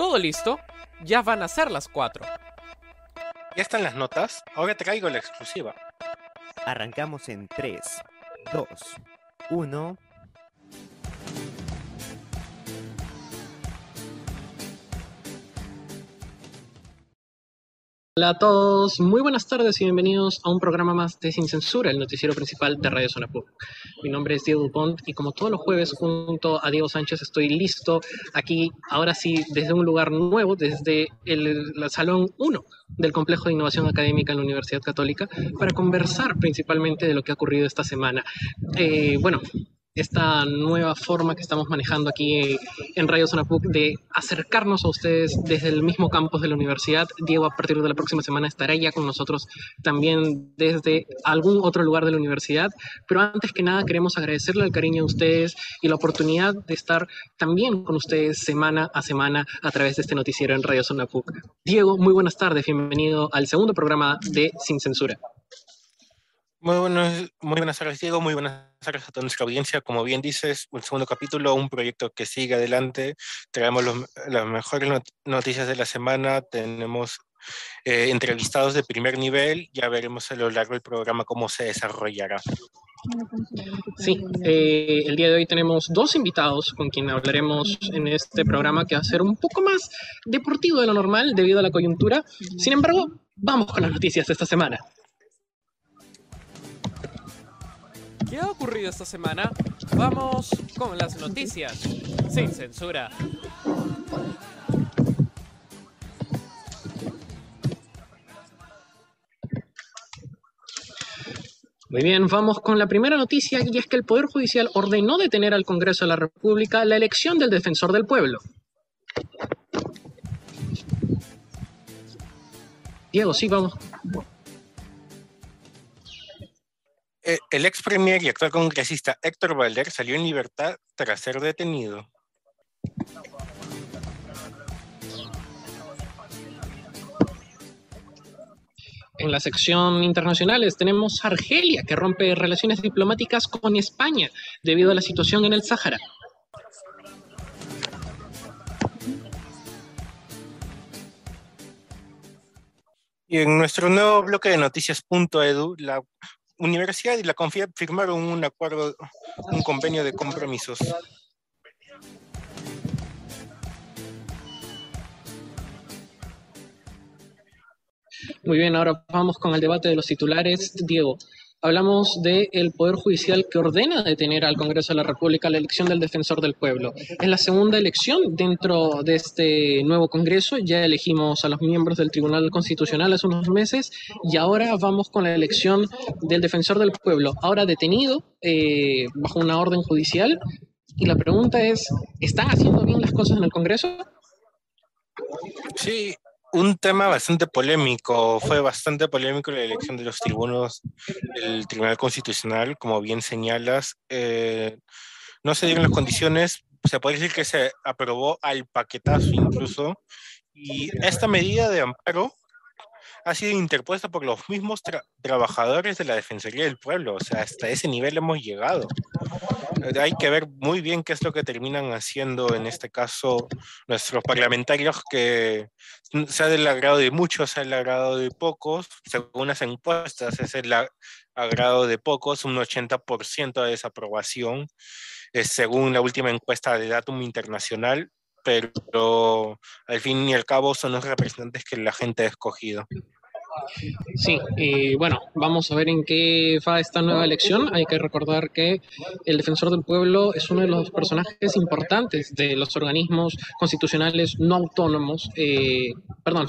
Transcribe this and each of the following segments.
¿Todo listo? Ya van a ser las 4. ¿Ya están las notas? Ahora traigo la exclusiva. Arrancamos en 3, 2, 1. Hola a todos, muy buenas tardes y bienvenidos a un programa más de Sin Censura, el noticiero principal de Radio Zona Pub. Mi nombre es Diego Dupont y como todos los jueves junto a Diego Sánchez estoy listo aquí, ahora sí, desde un lugar nuevo, desde el, Salón 1 del Complejo de Innovación Académica en la Universidad Católica, para conversar principalmente de lo que ha ocurrido esta semana. Eh, bueno, esta nueva forma que estamos manejando aquí en Radio Zona de acercarnos a ustedes desde el mismo campus de la universidad. Diego, a partir de la próxima semana estará ya con nosotros también desde algún otro lugar de la universidad. Pero antes que nada, queremos agradecerle el cariño a ustedes y la oportunidad de estar también con ustedes semana a semana a través de este noticiero en Radio Zona Diego, muy buenas tardes, bienvenido al segundo programa de Sin Censura. Muy, buenos, muy buenas tardes, Diego. Muy buenas tardes a toda nuestra audiencia. Como bien dices, el segundo capítulo, un proyecto que sigue adelante. Traemos las mejores noticias de la semana. Tenemos eh, entrevistados de primer nivel. Ya veremos a lo largo del programa cómo se desarrollará. Sí, eh, el día de hoy tenemos dos invitados con quien hablaremos en este programa que va a ser un poco más deportivo de lo normal debido a la coyuntura. Sin embargo, vamos con las noticias de esta semana. ¿Qué ha ocurrido esta semana? Vamos con las noticias, sin censura. Muy bien, vamos con la primera noticia y es que el Poder Judicial ordenó detener al Congreso de la República la elección del defensor del pueblo. Diego, sí, vamos. Eh, el ex premier y actual congresista Héctor Valder salió en libertad tras ser detenido. En la sección internacionales tenemos Argelia, que rompe relaciones diplomáticas con España debido a la situación en el Sáhara. Y en nuestro nuevo bloque de noticias.edu, la universidad y la CONFIEP firmaron un acuerdo, un convenio de compromisos. Muy bien, ahora vamos con el debate de los titulares. Diego, hablamos del Poder Judicial que ordena detener al Congreso de la República la elección del defensor del pueblo. Es la segunda elección dentro de este nuevo Congreso. Ya elegimos a los miembros del Tribunal Constitucional hace unos meses y ahora vamos con la elección del defensor del pueblo, ahora detenido eh, bajo una orden judicial. Y la pregunta es, ¿están haciendo bien las cosas en el Congreso? Sí, un tema bastante polémico. Fue bastante polémico la elección de los tribunos del Tribunal Constitucional, como bien señalas. Eh, no se dieron las condiciones, se puede decir que se aprobó al paquetazo incluso. Y esta medida de amparo ha sido interpuesta por los mismos trabajadores de la Defensoría del Pueblo. O sea, hasta ese nivel hemos llegado. Hay que ver muy bien qué es lo que terminan haciendo en este caso nuestros parlamentarios, que sea del agrado de muchos, sea del agrado de pocos, según las encuestas, es el agrado de pocos, un 80% de desaprobación, según la última encuesta de Datum Internacional, pero al fin y al cabo son los representantes que la gente ha escogido. Sí, y bueno, vamos a ver en qué va esta nueva elección. Hay que recordar que el defensor del pueblo es uno de los personajes importantes de los organismos constitucionales no autónomos, eh, perdón,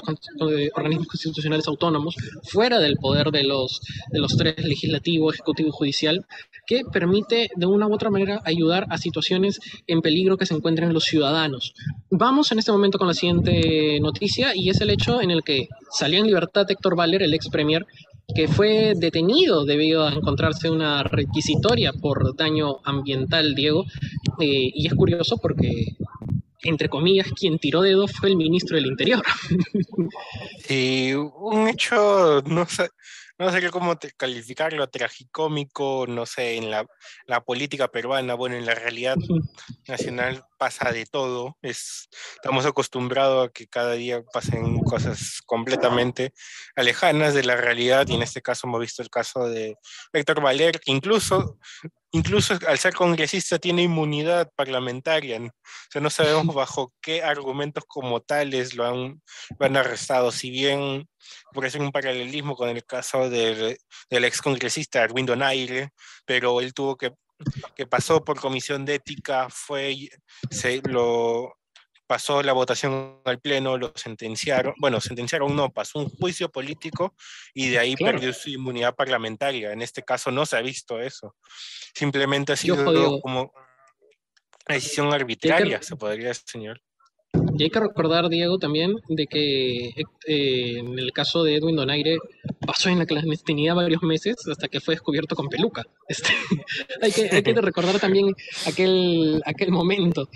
organismos constitucionales autónomos, fuera del poder de los, de los tres, legislativo, ejecutivo y judicial, que permite de una u otra manera ayudar a situaciones en peligro que se encuentren los ciudadanos. Vamos en este momento con la siguiente noticia y es el hecho en el que salió en libertad Héctor Valer, el ex premier, que fue detenido debido a encontrarse una requisitoria por daño ambiental, Diego. Eh, y es curioso porque, entre comillas, quien tiró dedo fue el ministro del Interior. Sí, un hecho, no sé, no sé cómo calificarlo, tragicómico, no sé, en la, la, política peruana, bueno, en la realidad nacional pasa de todo. Es, estamos acostumbrados a que cada día pasen cosas completamente alejanas de la realidad y en este caso hemos visto el caso de Héctor Valer, que incluso incluso al ser congresista tiene inmunidad parlamentaria. O sea, no sabemos bajo qué argumentos como tales lo han, han arrestado. Si bien, por eso un paralelismo con el caso del, del ex congresista Arwin Donaire, pero él tuvo que, que pasó por comisión de ética, fue, se lo pasó la votación al pleno, lo sentenciaron, bueno, sentenciaron no, pasó un juicio político y de ahí perdió su inmunidad parlamentaria. En este caso no se ha visto eso. Simplemente ha sido como una decisión arbitraria, se podría señalar. Y hay que recordar, Diego, también de que eh, en el caso de Edwin Donaire pasó en la clandestinidad varios meses hasta que fue descubierto con peluca. Este, hay, que, hay, que, recordar también aquel, aquel momento.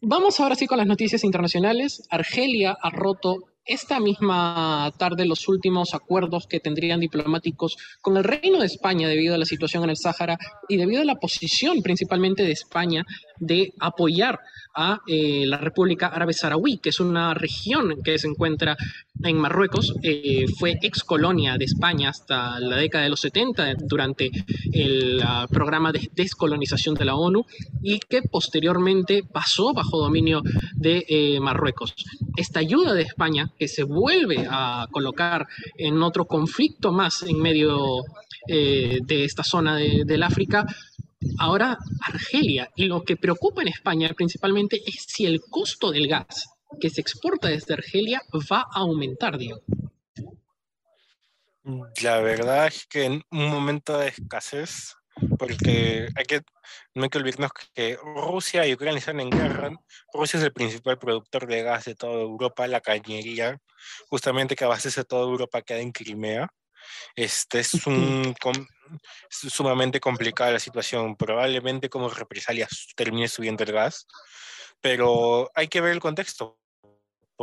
Vamos ahora sí con las noticias internacionales. Argelia ha roto esta misma tarde los últimos acuerdos que tendrían diplomáticos con el Reino de España debido a la situación en el Sáhara y debido a la posición principalmente de España de apoyar a eh, la República Árabe Saharaui, que es una región que se encuentra en Marruecos, eh, fue ex colonia de España hasta la década de los 70 durante el ah, programa de descolonización de la ONU y que posteriormente pasó bajo dominio de eh, Marruecos. Esta ayuda de España, que se vuelve a colocar en otro conflicto más en medio de esta zona del África, ahora Argelia. Y lo que preocupa en España principalmente es si el costo del gas que se exporta desde Argelia va a aumentar, Diego. La verdad es que en un momento de escasez, porque hay que, no hay que olvidarnos que Rusia y Ucrania están en guerra. Rusia es el principal productor de gas de toda Europa, la cañería, justamente que abastece toda Europa queda en Crimea. Este es un, sumamente complicada la situación. Probablemente como represalia termine subiendo el gas, pero hay que ver el contexto.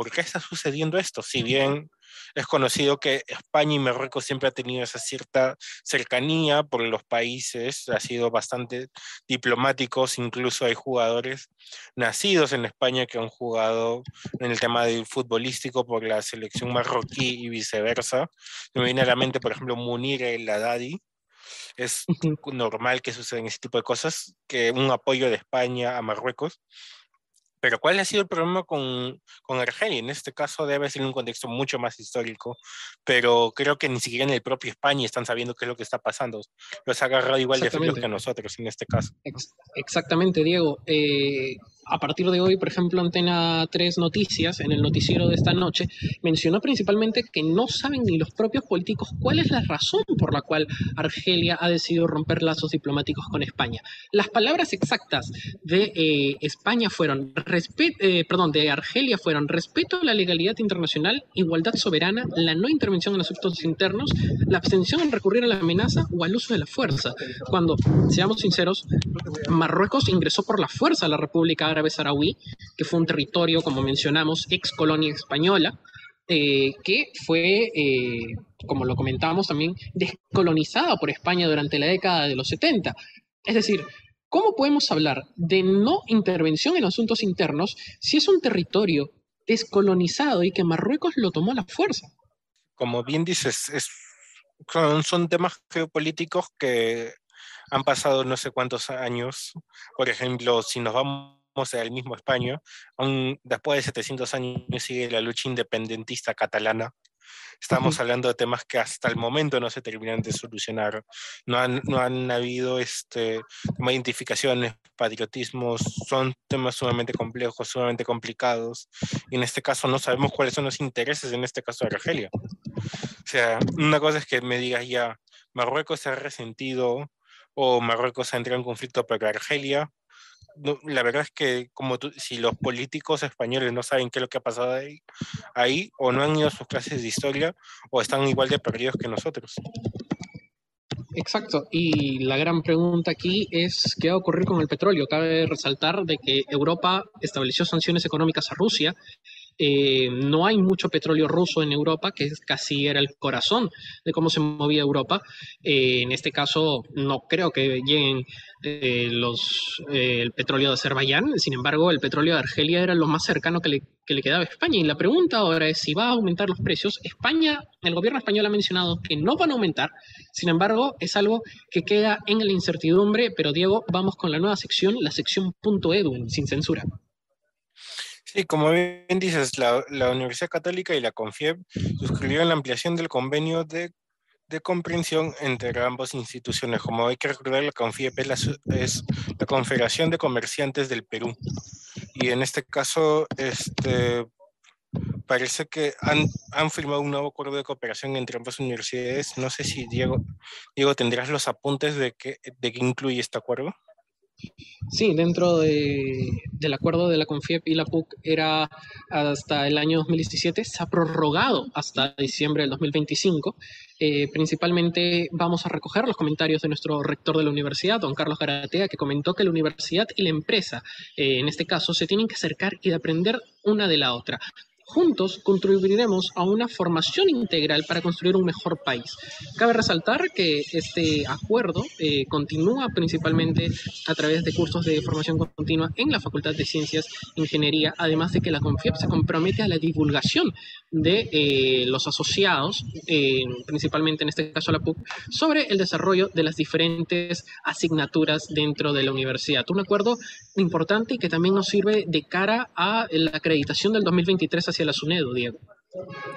¿Por qué está sucediendo esto? Si bien es conocido que España y Marruecos siempre ha tenido esa cierta cercanía por los países, ha sido bastante diplomáticos, incluso hay jugadores nacidos en España que han jugado en el tema del futbolístico por la selección marroquí y viceversa. Me viene a la mente, por ejemplo, Munir el Haddadi, es normal que sucedan ese tipo de cosas, que un apoyo de España a Marruecos pero ¿cuál ha sido el problema con, con Argelia? En este caso debe ser un contexto mucho más histórico, pero creo que ni siquiera en el propio España están sabiendo qué es lo que está pasando. Los ha agarrado igual de frío que nosotros en este caso. Exactamente, Diego. Eh, a partir de hoy, por ejemplo, Antena 3 Noticias, en el noticiero de esta noche, mencionó principalmente que no saben ni los propios políticos cuál es la razón por la cual Argelia ha decidido romper lazos diplomáticos con España. Las palabras exactas de eh, España fueron, eh, perdón, de Argelia fueron respeto a la legalidad internacional, igualdad soberana, la no intervención en asuntos internos, la abstención en recurrir a la amenaza o al uso de la fuerza. Cuando, seamos sinceros, Marruecos ingresó por la fuerza a la República Árabe Saharaui, que fue un territorio, como mencionamos, ex colonia española, eh, que fue, eh, como lo comentábamos también, descolonizada por España durante la década de los 70. Es decir, ¿cómo podemos hablar de no intervención en asuntos internos si es un territorio descolonizado y que Marruecos lo tomó a la fuerza? Como bien dices, son temas geopolíticos que han pasado no sé cuántos años. Por ejemplo, si nos vamos al mismo España, después de 700 años sigue la lucha independentista catalana. Estamos hablando de temas que hasta el momento no se terminan de solucionar. No han, no han habido este, identificaciones, patriotismos, son temas sumamente complejos, sumamente complicados. Y en este caso no sabemos cuáles son los intereses, en este caso de Argelia. O sea, una cosa es que me digas ya, Marruecos se ha resentido o Marruecos ha entrado en conflicto, pero Argelia la verdad es que como si los políticos españoles no saben qué es lo que ha pasado ahí, ahí, o no han ido a sus clases de historia, o están igual de perdidos que nosotros. Exacto, y la gran pregunta aquí es qué va a ocurrir con el petróleo. Cabe resaltar de que Europa estableció sanciones económicas a Rusia eh, no hay mucho petróleo ruso en Europa, que casi era el corazón de cómo se movía Europa. Eh, en este caso, no creo que lleguen eh, los, el petróleo de Azerbaiyán, sin embargo, el petróleo de Argelia era lo más cercano que le, que le quedaba a España. Y la pregunta ahora es si va a aumentar los precios. España, el gobierno español ha mencionado que no van a aumentar, sin embargo, es algo que queda en la incertidumbre. Pero Diego, vamos con la nueva sección, la sección punto edu, sin censura. Sí, como bien dices, la, Universidad Católica y la CONFIEP suscribieron la ampliación del convenio de, comprensión entre ambas instituciones. Como hay que recordar, la CONFIEP es la, es la, Confederación de Comerciantes del Perú. Y en este caso, este, parece que han, han, firmado un nuevo acuerdo de cooperación entre ambas universidades. No sé si Diego, Diego tendrás los apuntes de qué, de qué incluye este acuerdo. Sí, dentro del acuerdo de la CONFIEP y la PUC era hasta el año 2017, se ha prorrogado hasta diciembre del 2025. Eh, principalmente vamos a recoger los comentarios de nuestro rector de la universidad, don Carlos Garatea, que comentó que la universidad y la empresa, eh, en este caso, se tienen que acercar y aprender una de la otra. Juntos contribuiremos a una formación integral para construir un mejor país. Cabe resaltar que este acuerdo eh, continúa principalmente a través de cursos de formación continua en la Facultad de Ciencias e Ingeniería, además de que la CONFIEP se compromete a la divulgación de eh, los asociados, eh, principalmente en este caso la PUC, sobre el desarrollo de las diferentes asignaturas dentro de la universidad. Un acuerdo importante y que también nos sirve de cara a la acreditación del 2023 hacia la SUNEDO, Diego.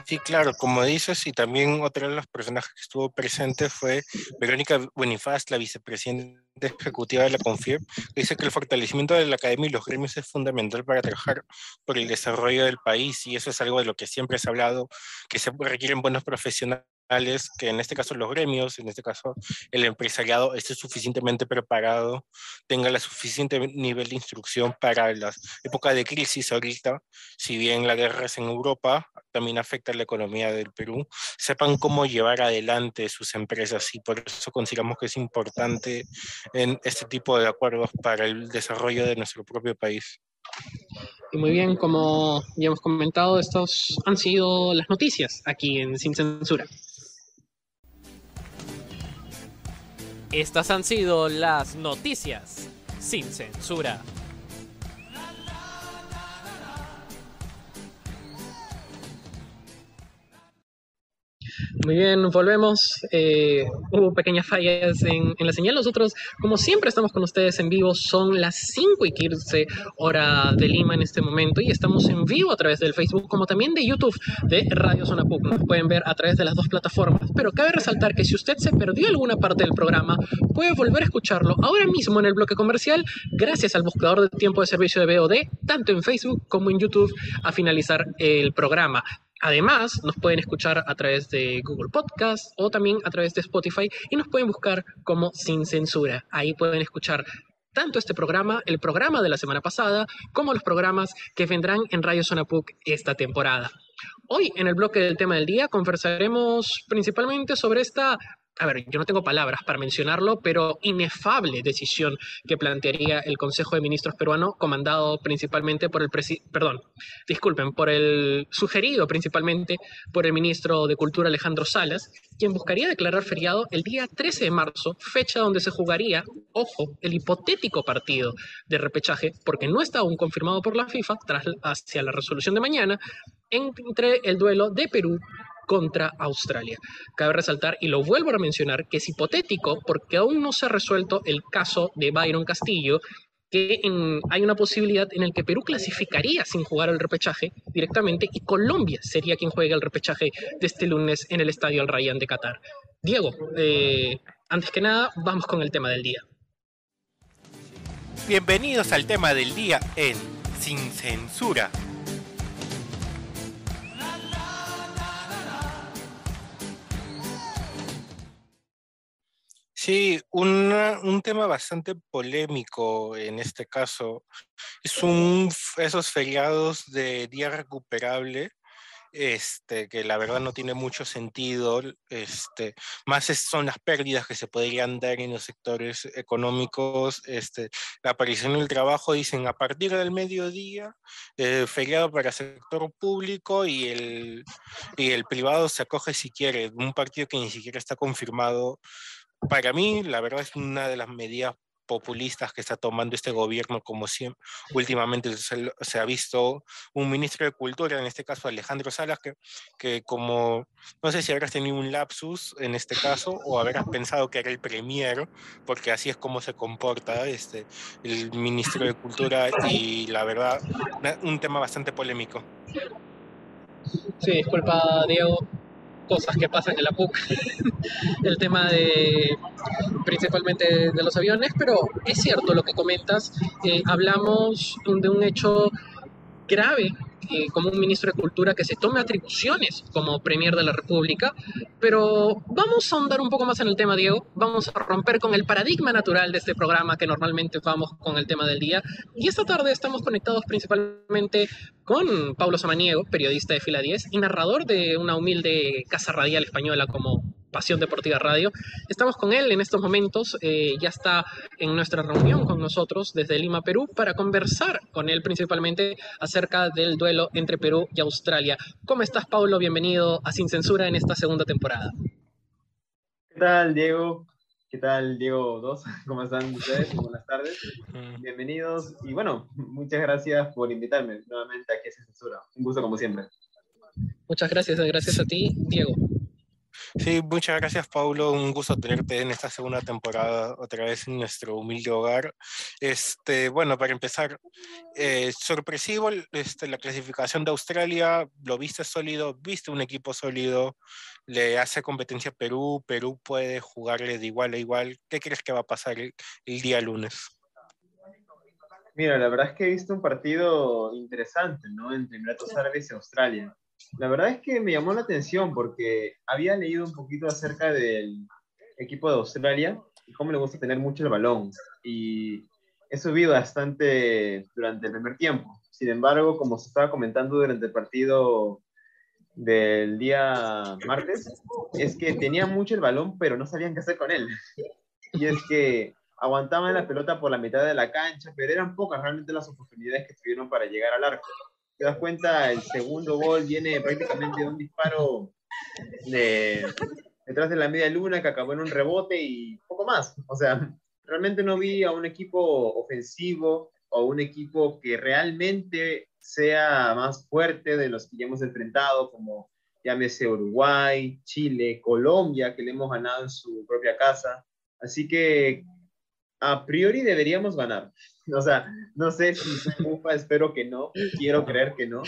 Sí, claro, como dices, y también otro de los personajes que estuvo presente fue Verónica Bonifaz, la vicepresidenta ejecutiva de la CONFIEP, que dice que el fortalecimiento de la academia y los gremios es fundamental para trabajar por el desarrollo del país, y eso es algo de lo que siempre se ha hablado, que se requieren buenos profesionales que en este caso los gremios, en este caso el empresariado esté suficientemente preparado, tenga la suficiente nivel de instrucción para la época de crisis ahorita, si bien la guerra es en Europa, también afecta la economía del Perú, sepan cómo llevar adelante sus empresas y por eso consideramos que es importante en este tipo de acuerdos para el desarrollo de nuestro propio país. Y muy bien, como ya hemos comentado, estos han sido las noticias aquí en Sin Censura. Estas han sido las noticias sin censura. Muy bien, volvemos. Eh, hubo pequeñas fallas en, la señal. Nosotros, como siempre, estamos con ustedes en vivo. Son las 5 y 15 hora de Lima en este momento y estamos en vivo a través del Facebook como también de YouTube de Radio Zona PUC. Nos pueden ver a través de las dos plataformas. Pero cabe resaltar que si usted se perdió alguna parte del programa, puede volver a escucharlo ahora mismo en el bloque comercial gracias al buscador de tiempo de servicio de BOD, tanto en Facebook como en YouTube, a finalizar el programa. Además, nos pueden escuchar a través de Google Podcast o también a través de Spotify y nos pueden buscar como Sin Censura. Ahí pueden escuchar tanto este programa, el programa de la semana pasada, como los programas que vendrán en Radio Zona PUC esta temporada. Hoy, en el bloque del tema del día, conversaremos principalmente sobre esta a ver, yo no tengo palabras para mencionarlo, pero inefable decisión que plantearía el Consejo de Ministros peruano, comandado principalmente por el presidente, perdón, disculpen, por el sugerido principalmente por el ministro de Cultura Alejandro Salas, quien buscaría declarar feriado el día 13 de marzo, fecha donde se jugaría, ojo, el hipotético partido de repechaje, porque no está aún confirmado por la FIFA, tras hacia la resolución de mañana, entre el duelo de Perú contra Australia. Cabe resaltar, y lo vuelvo a mencionar, que es hipotético porque aún no se ha resuelto el caso de Byron Castillo, que hay una posibilidad en el que Perú clasificaría sin jugar el repechaje directamente y Colombia sería quien juegue el repechaje de este lunes en el Estadio Al de Qatar. Diego, eh, antes que nada, vamos con el tema del día. Bienvenidos al tema del día en Sin Censura. Sí, un tema bastante polémico en este caso es un, esos feriados de día recuperable este, que la verdad no tiene mucho sentido, este, más son las pérdidas que se podrían dar en los sectores económicos, este, la aparición del trabajo, dicen, a partir del mediodía, eh, feriado para sector público y el, y el privado se acoge si quiere, un partido que ni siquiera está confirmado. Para mí, la verdad es una de las medidas populistas que está tomando este gobierno, como siempre, últimamente se, ha visto un ministro de Cultura, en este caso Alejandro Salas, que, que como, no sé si habrás tenido un lapsus en este caso o habrás pensado que era el premier, porque así es como se comporta este, el ministro de Cultura y la verdad, un tema bastante polémico. Sí, disculpa Diego, cosas que pasan en la PUC, el tema de principalmente de los aviones, pero es cierto lo que comentas, eh, hablamos de un hecho grave como un ministro de Cultura que se tome atribuciones como Premier de la República, pero vamos a ahondar un poco más en el tema, Diego. Vamos a romper con el paradigma natural de este programa que normalmente vamos con el tema del día. Y esta tarde estamos conectados principalmente con Pablo Samaniego, periodista de Fila 10 y narrador de una humilde casa radial española como Pasión Deportiva Radio. Estamos con él en estos momentos, eh, ya está en nuestra reunión con nosotros desde Lima, Perú, para conversar con él principalmente acerca del duelo entre Perú y Australia. ¿Cómo estás, Pablo? Bienvenido a Sin Censura en esta segunda temporada. ¿Qué tal, Diego? ¿Qué tal, Diego 2? ¿Cómo están ustedes? Buenas tardes. Bienvenidos. Y bueno, muchas gracias por invitarme nuevamente aquí a Sin Censura. Un gusto como siempre. Muchas gracias, gracias a ti, Diego. Sí, muchas gracias, Paulo. Un gusto tenerte en esta segunda temporada otra vez en nuestro humilde hogar. Este, bueno, para empezar, eh, sorpresivo este, la clasificación de Australia. Lo viste sólido, viste un equipo sólido, le hace competencia a Perú. Perú puede jugarle de igual a igual. ¿Qué crees que va a pasar el, día lunes? Mira, la verdad es que he visto un partido interesante, ¿no? Entre Emiratos Árabes y Australia la verdad es que me llamó la atención porque había leído un poquito acerca del equipo de Australia y cómo le gusta tener mucho el balón. Y he subido bastante durante el primer tiempo. Sin embargo, como se estaba comentando durante el partido del día martes, es que tenía mucho el balón, pero no sabían qué hacer con él. Y es que aguantaban la pelota por la mitad de la cancha, pero eran pocas realmente las oportunidades que tuvieron para llegar al arco te das cuenta, el segundo gol viene prácticamente de un disparo de, detrás de la media luna que acabó en un rebote y poco más. O sea, realmente no vi a un equipo ofensivo o un equipo que realmente sea más fuerte de los que ya hemos enfrentado, como llámese Uruguay, Chile, Colombia, que le hemos ganado en su propia casa. Así que a priori deberíamos ganar. O sea, no sé si soy espero que no, quiero creer que no,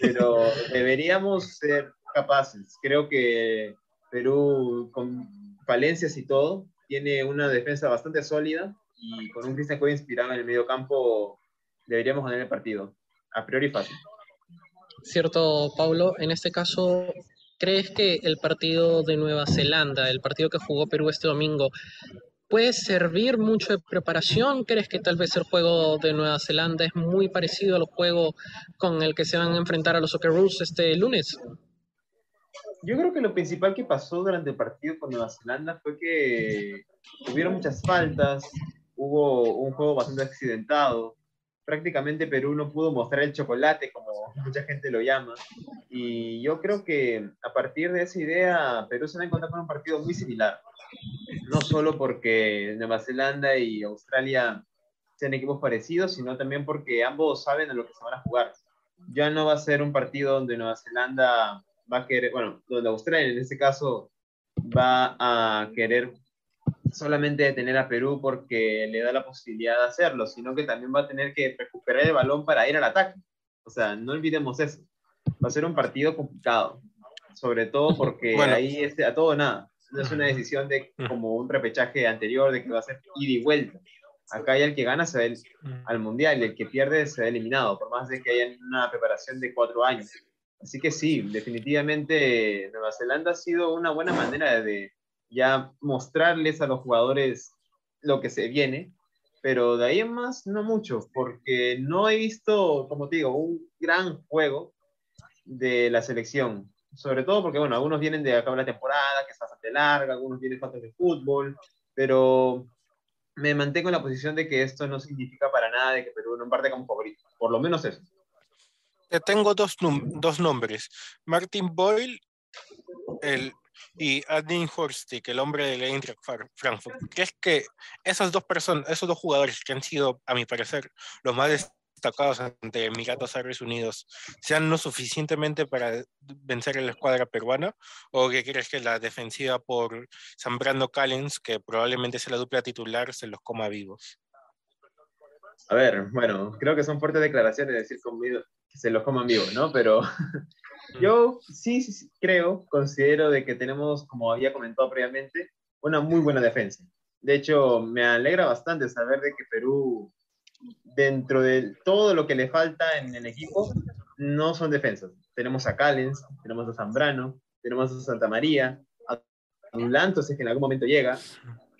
pero deberíamos ser capaces. Creo que Perú, con falencias y todo, tiene una defensa bastante sólida y con un Cristian Cueva inspirado en el medio campo, deberíamos ganar el partido. A priori fácil. Cierto, Pablo. En este caso, ¿crees que el partido de Nueva Zelanda, el partido que jugó Perú este domingo, puede servir mucho de preparación? ¿Crees que tal vez el juego de Nueva Zelanda es muy parecido al juego con el que se van a enfrentar a los Socceroos este lunes? Yo creo que lo principal que pasó durante el partido con Nueva Zelanda fue que hubieron muchas faltas, hubo un juego bastante accidentado, prácticamente Perú no pudo mostrar el chocolate, como mucha gente lo llama. Y yo creo que a partir de esa idea, Perú se va a encontrar con un partido muy similar no solo porque Nueva Zelanda y Australia sean equipos parecidos, sino también porque ambos saben a lo que se van a jugar. Ya no va a ser un partido donde Nueva Zelanda va a querer, bueno, donde Australia en este caso va a querer solamente detener a Perú porque le da la posibilidad de hacerlo, sino que también va a tener que recuperar el balón para ir al ataque. O sea, no olvidemos eso. Va a ser un partido complicado, sobre todo porque ahí es a todo nada no es una decisión de como un repechaje anterior de que va a ser ida y vuelta. Acá hay el que gana se va al mundial y el que pierde se va eliminado, por más de que haya una preparación de cuatro años. Así que sí, definitivamente Nueva Zelanda ha sido una buena manera de ya mostrarles a los jugadores lo que se viene, pero de ahí en más no mucho, porque no he visto, como te digo, un gran juego de la selección. Sobre todo porque, bueno, algunos vienen de acabar la temporada, que es bastante larga, algunos vienen faltas de fútbol, pero me mantengo en la posición de que esto no significa para nada de que Perú no parte como favorito. Por lo menos eso. Te tengo dos, dos nombres. Martin Boyle el, y Adin Horstig, el hombre del Eintracht Frankfurt. ¿Crees que esas dos personas, esos dos jugadores que han sido, a mi parecer, los más destacados ante Emiratos Árabes Unidos sean lo suficientemente para vencer a la escuadra peruana? ¿O que crees que la defensiva por Zambrano Callens, que probablemente sea la dupla titular, se los coma vivos? A ver, bueno, creo que son fuertes declaraciones decir conmigo que se los coman vivos, ¿no? Pero yo sí, sí, sí, creo, considero de que tenemos, como había comentado previamente, una muy buena defensa. De hecho, me alegra bastante saber de que Perú dentro de todo lo que le falta en el equipo, no son defensas. Tenemos a Callens, tenemos a Zambrano, tenemos a Santa María, a Dulanto, si es que en algún momento llega.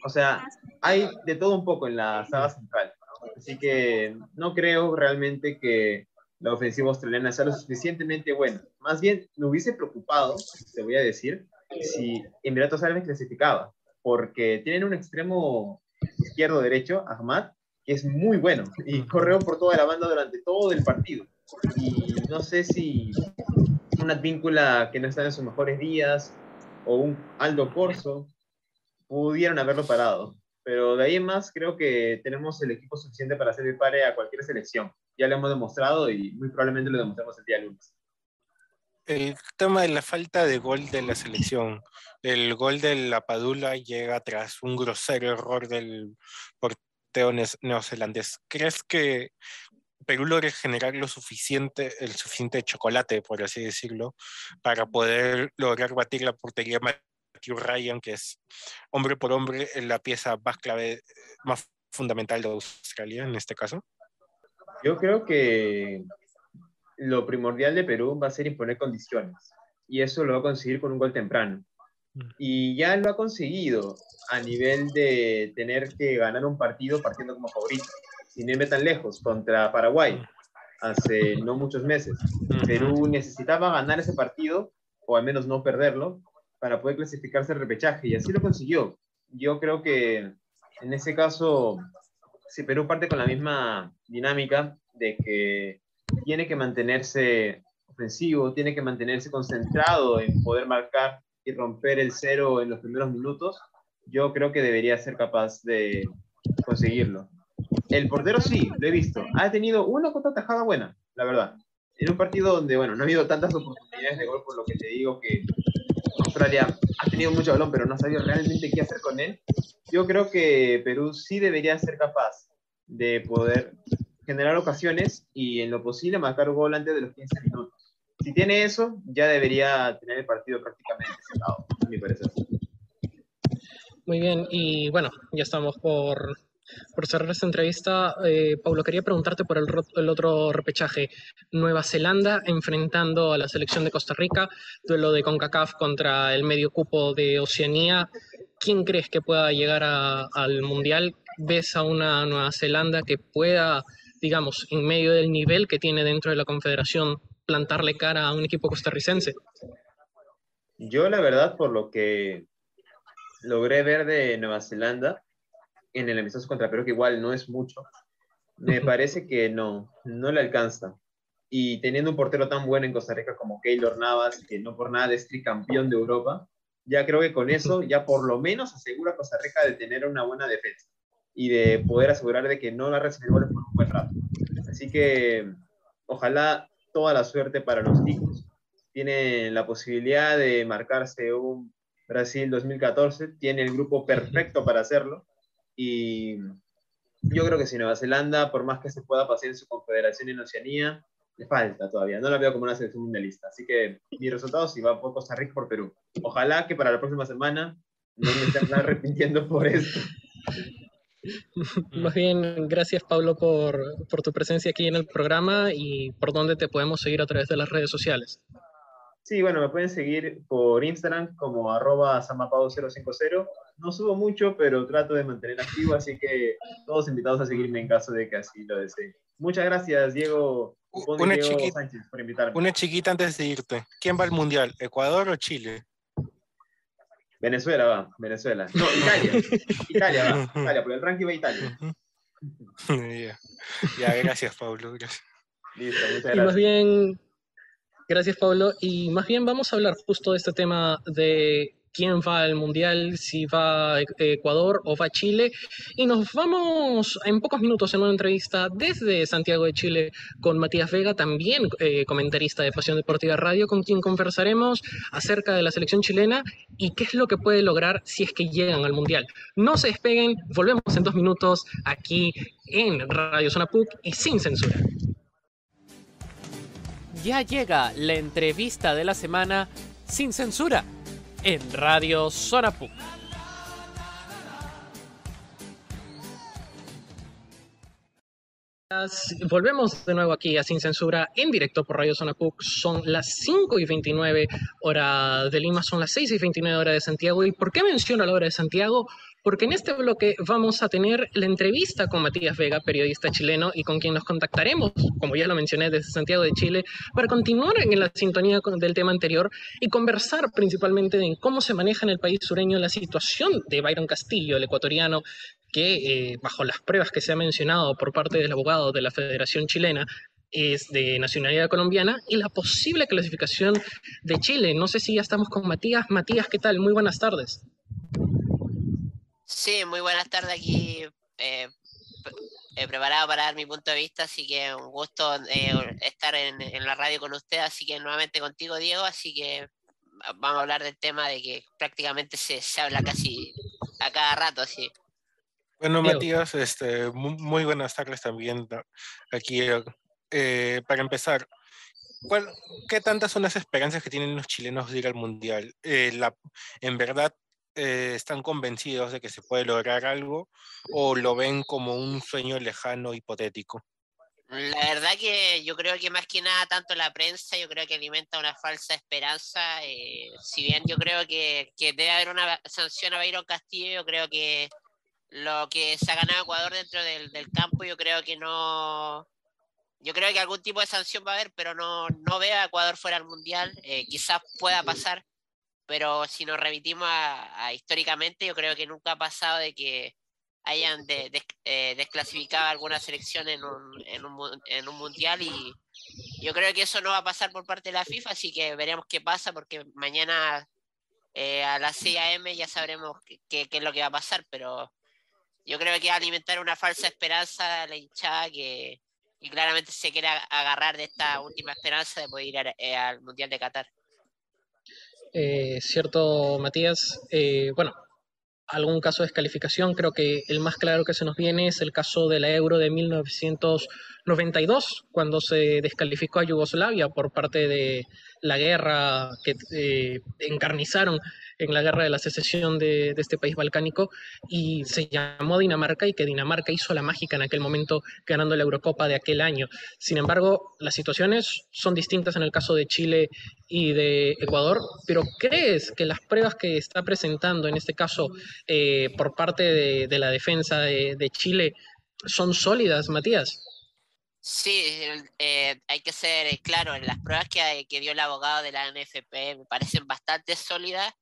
O sea, hay de todo un poco en la saga central. Así que no creo realmente que la ofensiva australiana sea lo suficientemente buena. Más bien, me hubiese preocupado, te voy a decir, si Emiratos Árabes clasificaba, porque tienen un extremo izquierdo-derecho, Ahmad, es muy bueno y corrió por toda la banda durante todo el partido. Y no sé si una víncula que no está en sus mejores días o un Aldo Corso pudieron haberlo parado. Pero de ahí en más creo que tenemos el equipo suficiente para hacer el pare a cualquier selección. Ya lo hemos demostrado y muy probablemente lo demostremos el día lunes. El tema de la falta de gol de la selección. El gol de la Padula llega tras un grosero error del portero neozelandés. ¿Crees que Perú logre generar lo suficiente, el suficiente chocolate, por así decirlo, para poder lograr batir la portería de Matthew Ryan, que es hombre por hombre la pieza más clave, más fundamental de Australia en este caso? Yo creo que lo primordial de Perú va a ser imponer condiciones y eso lo va a conseguir con un gol temprano. Mm. Y ya lo ha conseguido a nivel de tener que ganar un partido partiendo como favorito. Sin irme tan lejos, contra Paraguay, mm. hace no muchos meses. Perú necesitaba ganar ese partido, o al menos no perderlo, para poder clasificarse al repechaje, y así lo consiguió. Yo creo que en ese caso, si Perú parte con la misma dinámica de que tiene que mantenerse ofensivo, tiene que mantenerse concentrado en poder marcar y romper el cero en los primeros minutos, yo creo que debería ser capaz de conseguirlo. El portero sí, lo he visto. Ha tenido una contra tajada buena, la verdad. En un partido donde, bueno, no ha habido tantas oportunidades de gol, por lo que te digo que Australia ha tenido mucho balón, pero no ha sabido realmente qué hacer con él. Yo creo que Perú sí debería ser capaz de poder generar ocasiones y en lo posible marcar gol antes de los 15 minutos. Si tiene eso, ya debería tener el partido prácticamente cerrado, a mi parecer. Muy bien, y bueno, ya estamos por, por cerrar esta entrevista. Eh, Pablo, quería preguntarte por el, otro repechaje. Nueva Zelanda enfrentando a la selección de Costa Rica, duelo de CONCACAF contra el medio cupo de Oceanía. ¿Quién crees que pueda llegar al Mundial? ¿Ves a una Nueva Zelanda que pueda, digamos, en medio del nivel que tiene dentro de la Confederación, plantarle cara a un equipo costarricense? Yo la verdad, por lo que logré ver de Nueva Zelanda en el amistoso contra Perú, que igual no es mucho, me parece que no, no le alcanza. Y teniendo un portero tan bueno en Costa Rica como Keylor Navas, que no por nada es tricampeón de Europa, ya creo que con eso ya por lo menos asegura a Costa Rica de tener una buena defensa y de poder asegurar de que no va a recibir goles por un buen rato. Así que ojalá toda la suerte para los ticos. Tiene la posibilidad de marcarse un Brasil 2014, tiene el grupo perfecto para hacerlo y yo creo que si Nueva Zelanda, por más que se pueda pasar en su confederación en Oceanía, le falta todavía, no la veo como una selección mundialista. Así que mi resultado sí va por Costa Rica por Perú. Ojalá que para la próxima semana no me estén arrepintiendo por esto. Más bien, gracias Pablo por, por, tu presencia aquí en el programa y por dónde te podemos seguir a través de las redes sociales. Sí, bueno, me pueden seguir por Instagram como arroba samapado050. No subo mucho, pero trato de mantener activo, así que todos invitados a seguirme en caso de que así lo deseen. Muchas gracias, Diego. Una, chiquita, una chiquita antes de irte. ¿Quién va al Mundial? ¿Ecuador o Chile? Venezuela va, Venezuela. No, Italia. Italia va, Italia, por el ranking va Italia. ya, gracias, Pablo. Gracias. Listo, muchas gracias. Y más bien, gracias, Pablo. Y más bien vamos a hablar justo de este tema de quién va al Mundial, si va Ecuador o va Chile. Y nos vamos en pocos minutos en una entrevista desde Santiago de Chile con Matías Vega, también eh, comentarista de Pasión Deportiva Radio, con quien conversaremos acerca de la selección chilena y qué es lo que puede lograr si es que llegan al Mundial. No se despeguen, volvemos en dos minutos aquí en Radio Zona PUC y sin censura. Ya llega la entrevista de la semana sin censura en Radio Zona Volvemos de nuevo aquí a Sin Censura en directo por Radio Zona PUC. Son las 5 y 29 hora de Lima, son las 6 y 29 hora de Santiago. ¿Y por qué menciono la hora de Santiago? Porque en este bloque vamos a tener la entrevista con Matías Vega, periodista chileno, y con quien nos contactaremos, como ya lo mencioné, desde Santiago de Chile, para continuar en la sintonía del tema anterior y conversar principalmente en cómo se maneja en el país sureño la situación de Byron Castillo, el ecuatoriano, que eh, bajo las pruebas que se ha mencionado por parte del abogado de la Federación Chilena, es de nacionalidad colombiana y la posible clasificación de Chile. No sé si ya estamos con Matías. Matías, ¿qué tal? Muy buenas tardes. Sí, muy buenas tardes aquí. Eh, eh, preparado para dar mi punto de vista, así que un gusto eh, estar en, la radio con usted, así que nuevamente contigo, Diego, así que vamos a hablar del tema de que prácticamente se, habla casi a cada rato, así. Bueno, Matías, este, muy, buenas tardes también aquí. para empezar, ¿cuál, ¿qué tantas son las esperanzas que tienen los chilenos de ir al Mundial? la, ¿En verdad eh, están convencidos de que se puede lograr algo o lo ven como un sueño lejano, hipotético? La verdad que yo creo que más que nada tanto la prensa, yo creo que alimenta una falsa esperanza. Eh, si bien yo creo que, que, debe haber una sanción a Bayron Castillo, yo creo que lo que se ha ganado Ecuador dentro del, del campo, yo creo que no, yo creo que algún tipo de sanción va a haber, pero no, no veo a Ecuador fuera del Mundial. Eh, quizás pueda pasar, pero si nos remitimos a, históricamente, yo creo que nunca ha pasado de que hayan eh, desclasificado alguna selección en un, en, un, en un, mundial y yo creo que eso no va a pasar por parte de la FIFA, así que veremos qué pasa porque mañana eh, a las 6 a.m. ya sabremos qué, es lo que va a pasar, pero yo creo que va a alimentar una falsa esperanza a la hinchada que y claramente se quiere agarrar de esta última esperanza de poder ir eh, al Mundial de Qatar. Eh, cierto, Matías. Eh, bueno, algún caso de descalificación, creo que el más claro que se nos viene es el caso de la Euro de 1992, cuando se descalificó a Yugoslavia por parte de la guerra que eh, encarnizaron en la guerra de la secesión de, este país balcánico y se llamó Dinamarca y que Dinamarca hizo la mágica en aquel momento ganando la Eurocopa de aquel año. Sin embargo, las situaciones son distintas en el caso de Chile y de Ecuador, pero ¿crees que las pruebas que está presentando en este caso eh, por parte de, la defensa de, Chile son sólidas, Matías? Sí, eh, hay que ser claro, las pruebas que, que, dio el abogado de la NFP me parecen bastante sólidas,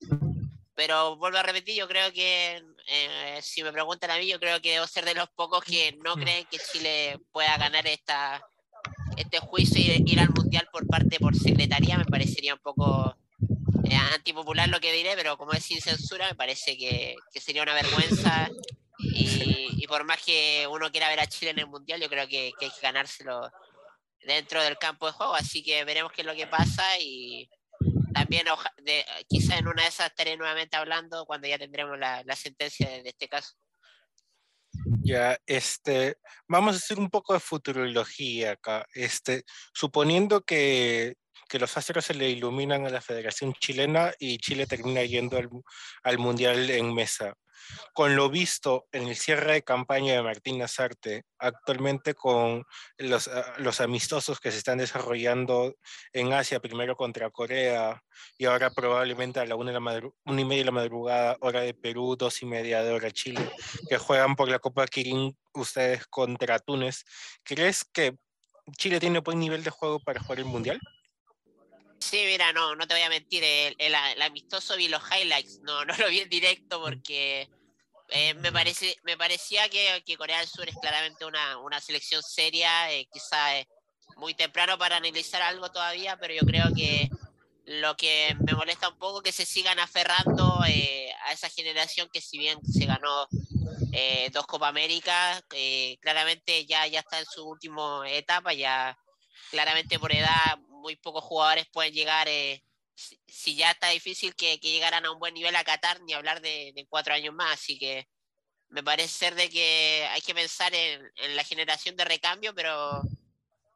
pero vuelvo a repetir, yo creo que, eh, si me preguntan a mí, yo creo que debo ser de los pocos que no mm. creen que Chile pueda ganar esta, este juicio y ir al Mundial por parte por secretaría, me parecería un poco antipopular lo que diré, pero como es sin censura, me parece que, que sería una vergüenza y, por más que uno quiera ver a Chile en el Mundial, yo creo que, hay que ganárselo dentro del campo de juego. Así que veremos qué es lo que pasa y también de, quizá en una de esas estaré nuevamente hablando cuando ya tendremos la, sentencia de, este caso. Ya, este, vamos a hacer un poco de futurología acá. Este, suponiendo que, que los astros se le iluminan a la Federación Chilena y Chile termina yendo al, al Mundial en mesa. Con lo visto en el cierre de campaña de Martín Nazarte, actualmente con los, ah, los amistosos que se están desarrollando en Asia, primero contra Corea y ahora probablemente a la una, de la una y media de la madrugada, hora de Perú, dos y media de hora Chile, que juegan por la Copa Kirin ustedes contra Túnez. ¿Crees que Chile tiene buen nivel de juego para jugar el Mundial? Sí, mira, no, no te voy a mentir, el, amistoso vi los highlights, no, no lo vi en directo porque eh, me, parece, me parecía que, Corea del Sur es claramente una, una selección seria, eh, quizá es muy temprano para analizar algo todavía, pero yo creo que lo que me molesta un poco es que se sigan aferrando eh, a esa generación que si bien se ganó dos Copa América, claramente ya, ya está en su última etapa, ya claramente por edad muy pocos jugadores pueden llegar, eh, si, ya está difícil que, llegaran a un buen nivel a Qatar, ni hablar de, cuatro años más. Así que me parece ser de que hay que pensar en, la generación de recambio, pero,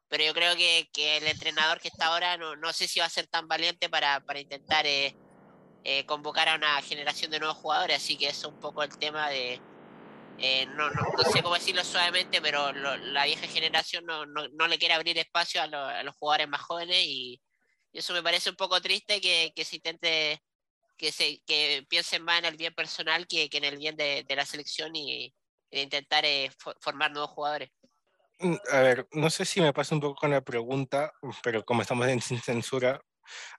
pero yo creo que, el entrenador que está ahora no, no, sé si va a ser tan valiente para, para intentar eh, eh, convocar a una generación de nuevos jugadores. Así que es un poco el tema de, no, no, no, sé cómo decirlo suavemente, pero la vieja generación no, no, le quiere abrir espacio a, a, los jugadores más jóvenes y, eso me parece un poco triste que, que se intente que se que piensen más en el bien personal que, que en el bien de, de la selección y, de intentar eh, formar nuevos jugadores. Mm, a ver, no sé si me pasa un poco con la pregunta, pero como estamos en sin censura,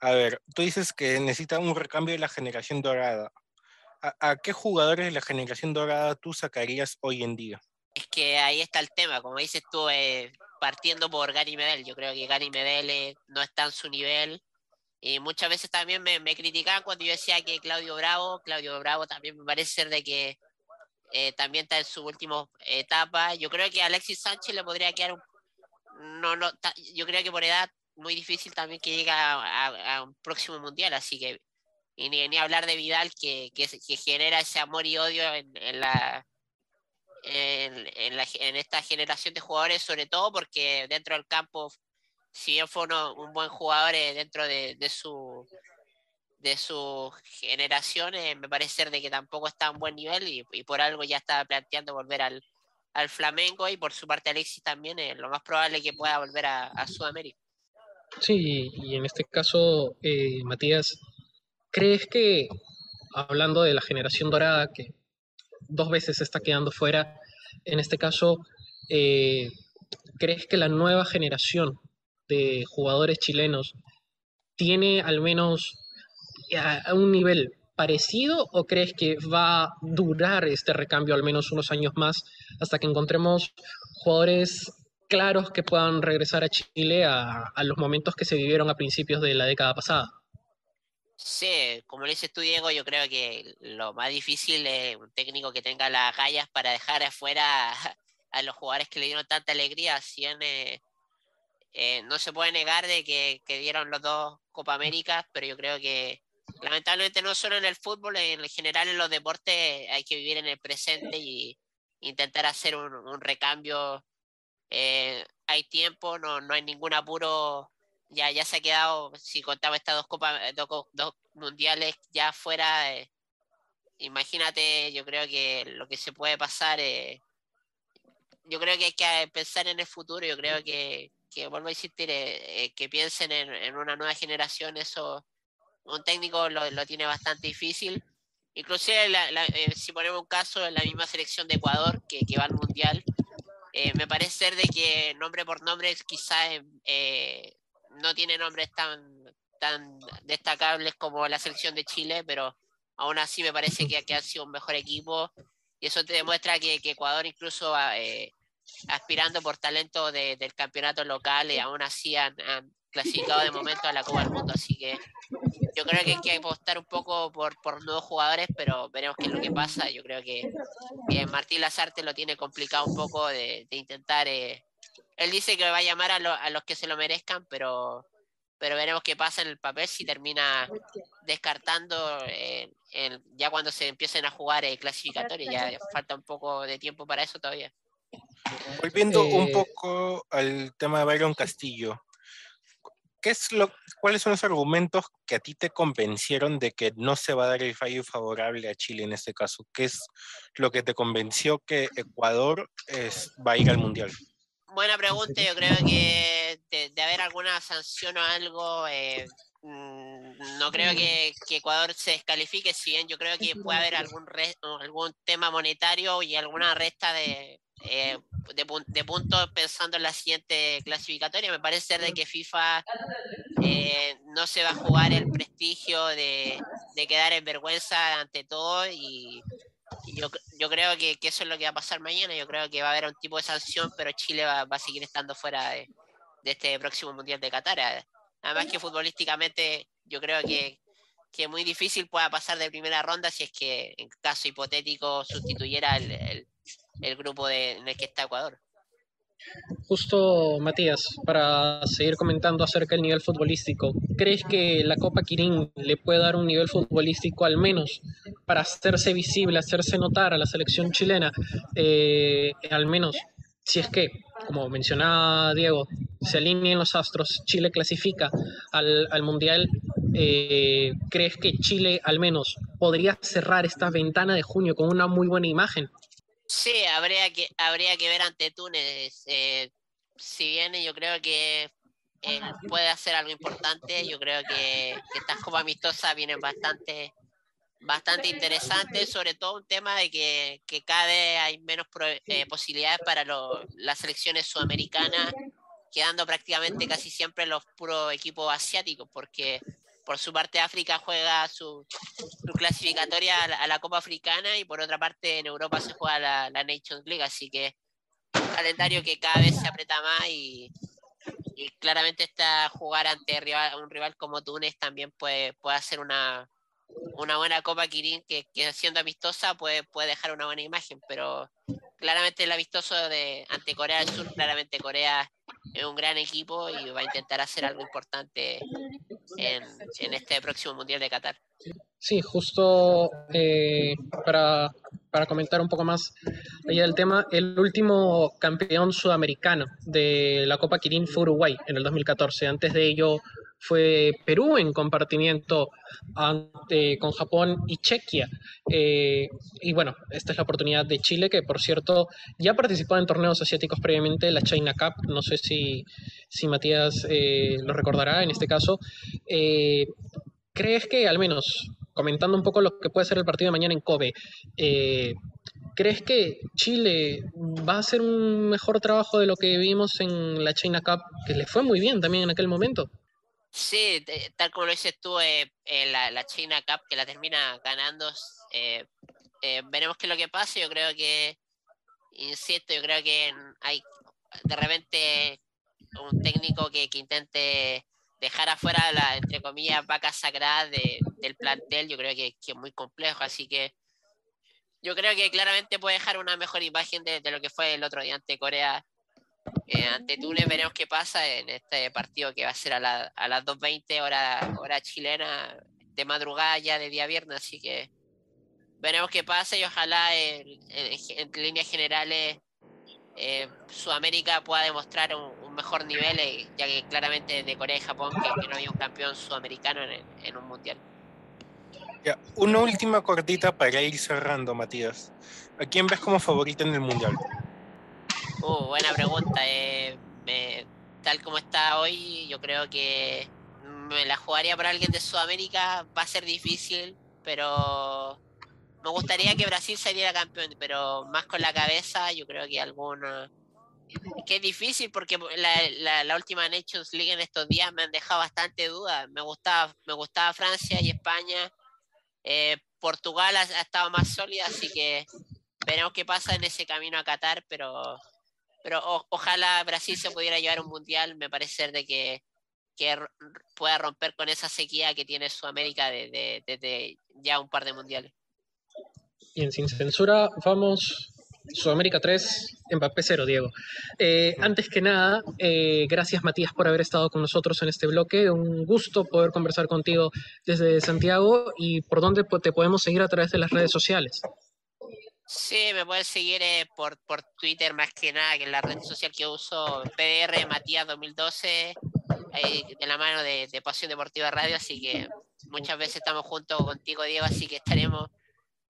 a ver, tú dices que necesita un recambio de la generación dorada. ¿a, qué jugadores de la generación dorada tú sacarías hoy en día? Es que ahí está el tema, como dices tú, eh, partiendo por Gary Medel, yo creo que Gary Medel eh, no está en su nivel. Y muchas veces también me, me, criticaban cuando yo decía que Claudio Bravo, Claudio Bravo también me parece ser de que eh, también está en su última etapa. Yo creo que a Alexis Sánchez le podría quedar un, no, no, yo creo que por edad muy difícil también que llegue a, a un próximo mundial, así que y ni, ni hablar de Vidal que, que, genera ese amor y odio en, en la, en, la, en, esta generación de jugadores, sobre todo porque dentro del campo, si bien fue un buen jugador eh, dentro de, de, su de su generación, eh, me parece de que tampoco está a un buen nivel y, por algo ya está planteando volver al, al Flamengo y por su parte Alexis también es lo más probable que pueda volver a, a Sudamérica. Sí, y en este caso, eh, Matías, ¿Crees que, hablando de la generación dorada, que dos veces se está quedando fuera, en este caso, eh, ¿crees que la nueva generación de jugadores chilenos tiene al menos a un nivel parecido o crees que va a durar este recambio al menos unos años más hasta que encontremos jugadores claros que puedan regresar a Chile a los momentos que se vivieron a principios de la década pasada? Sí, como le dices tú, Diego, yo creo que lo más difícil es un técnico que tenga las gallas para dejar afuera a, los jugadores que le dieron tanta alegría. Si eh, no se puede negar de que, dieron los dos Copa América, pero yo creo que lamentablemente no solo en el fútbol, en general en los deportes hay que vivir en el presente y intentar hacer un, recambio. Eh, hay tiempo, no, no hay ningún apuro ya, ya se ha quedado, si contaba estas dos copas, eh, dos, dos mundiales ya fuera, eh, imagínate, yo creo que lo que se puede pasar, eh, yo creo que hay que pensar en el futuro, yo creo que, que vuelvo a insistir, que piensen en, una nueva generación, eso un técnico lo, lo tiene bastante difícil. Inclusive, si ponemos un caso, en la misma selección de Ecuador, que, que va al Mundial, me parece ser de que nombre por nombre quizás eh, no tiene nombres tan, tan destacables como la selección de Chile, pero aún así me parece que, que ha sido un mejor equipo y eso te demuestra que, Ecuador incluso eh, aspirando por talento del campeonato local y aún así han, clasificado de momento a la Copa del Mundo, así que yo creo que hay que apostar un poco por, por nuevos jugadores, pero veremos qué es lo que pasa. Yo creo que, Martín Lazarte lo tiene complicado un poco de, intentar eh, él dice que va a llamar a, a los que se lo merezcan, pero, pero veremos qué pasa en el papel si termina descartando eh, ya cuando se empiecen a jugar el clasificatorio. Ya falta un poco de tiempo para eso todavía. Volviendo un eh, poco al tema de Byron Castillo, ¿qué es lo, ¿cuáles son los argumentos que a ti te convencieron de que no se va a dar el fallo favorable a Chile en este caso? ¿Qué es lo que te convenció que Ecuador es, va a ir al Mundial? Buena pregunta, yo creo que de, haber alguna sanción o algo, eh, mm, no creo que, Ecuador se descalifique, si bien yo creo que puede haber algún, algún tema monetario y alguna resta de, eh, de, puntos pensando en la siguiente clasificatoria. Me parece ser de que FIFA eh, no se va a jugar el prestigio de, quedar en vergüenza ante todo y, yo, yo, creo que, eso es lo que va a pasar mañana. Yo creo que va a haber un tipo de sanción, pero Chile va, a seguir estando fuera de, este próximo Mundial de Qatar. Además que futbolísticamente yo creo que, que muy difícil pueda pasar de primera ronda si es que en caso hipotético sustituyera el el grupo de, en el que está Ecuador. Justo, Matías, para seguir comentando acerca del nivel futbolístico, ¿crees que la Copa Kirin le puede dar un nivel futbolístico al menos para hacerse visible, hacerse notar a la selección chilena? Eh, al menos, si es que, como mencionaba Diego, se alinean los astros, Chile clasifica al, al Mundial, eh, ¿crees que Chile al menos podría cerrar esta ventana de junio con una muy buena imagen? Sí, habría que, habría que ver ante Túnez. Eh, si bien yo creo que puede hacer algo importante, yo creo que, estas copas amistosas vienen bastante bastante interesantes, sobre todo un tema de que, cada vez hay menos eh, posibilidades para las selecciones sudamericanas, quedando prácticamente casi siempre los puros equipos asiáticos, porque por su parte África juega su, clasificatoria a la, Copa Africana y por otra parte en Europa se juega la, la Nations League, así que un calendario que cada vez se aprieta más y, claramente está jugar ante un rival como Túnez también puede, puede hacer una, una buena Copa Kirin que, que, siendo amistosa puede, puede dejar una buena imagen, pero claramente el amistoso de ante Corea del Sur, claramente Corea es un gran equipo y va a intentar hacer algo importante en, este próximo Mundial de Qatar. Sí, justo eh, para, para, comentar un poco más allá del tema, el último campeón sudamericano de la Copa Kirin fue Uruguay en el 2014. Antes de ello fue Perú en compartimiento ante, con Japón y Chequia. Eh, y bueno, esta es la oportunidad de Chile, que por cierto ya participó en torneos asiáticos previamente, la China Cup, no sé si, si Matías eh, lo recordará en este caso. Eh, ¿Crees que al menos, comentando un poco lo que puede ser el partido de mañana en Kobe, ¿crees que Chile va a hacer un mejor trabajo de lo que vimos en la China Cup, que le fue muy bien también en aquel momento? Sí, tal como lo dices tú, eh, eh, la, China Cup que la termina ganando, eh, veremos qué es lo que pasa. Yo creo que, insisto, yo creo que hay de repente un técnico que, que intente dejar afuera la, entre comillas, vaca sagrada de, del plantel, yo creo que, es muy complejo, así que yo creo que claramente puede dejar una mejor imagen de lo que fue el otro día ante Corea eh, ante Túnez veremos qué pasa en este partido que va a ser a, la, a las 2.20 hora, hora chilena de madrugada ya de día viernes, así que veremos qué pasa y ojalá en, líneas generales eh, Sudamérica pueda demostrar un, mejor nivel, eh, ya que claramente de Corea y Japón que, no hay un campeón sudamericano en, en un mundial. Ya, una última cortita para ir cerrando, Matías. ¿A quién ves como favorito en el mundial? Uh, buena pregunta. Eh, tal como está hoy, yo creo que me la jugaría para alguien de Sudamérica. Va a ser difícil, pero me gustaría que Brasil saliera campeón, pero más con la cabeza, yo creo que alguna. Es difícil porque la, la, última Nations League en estos días me han dejado bastante dudas. Me gustaba, me gustaba Francia y España. Eh, Portugal ha, estado más sólida, así que veremos qué pasa en ese camino a Qatar, pero pero ojalá Brasil se pudiera llevar un mundial, me parece de que, que pueda romper con esa sequía que tiene Sudamérica desde de, ya un par de mundiales. Bien, sin censura, vamos Sudamérica 3, Mbappé 0, Diego. Eh, antes que nada, eh, gracias Matías por haber estado con nosotros en este bloque. Un gusto poder conversar contigo desde Santiago y por dónde te podemos seguir a través de las redes sociales. Sí, me pueden seguir eh, por, por Twitter más que nada, que es la red social que uso, PR Matías 2012. ahí de la mano de, de Pasión Deportiva Radio, así que muchas veces estamos juntos contigo, Diego, así que estaremos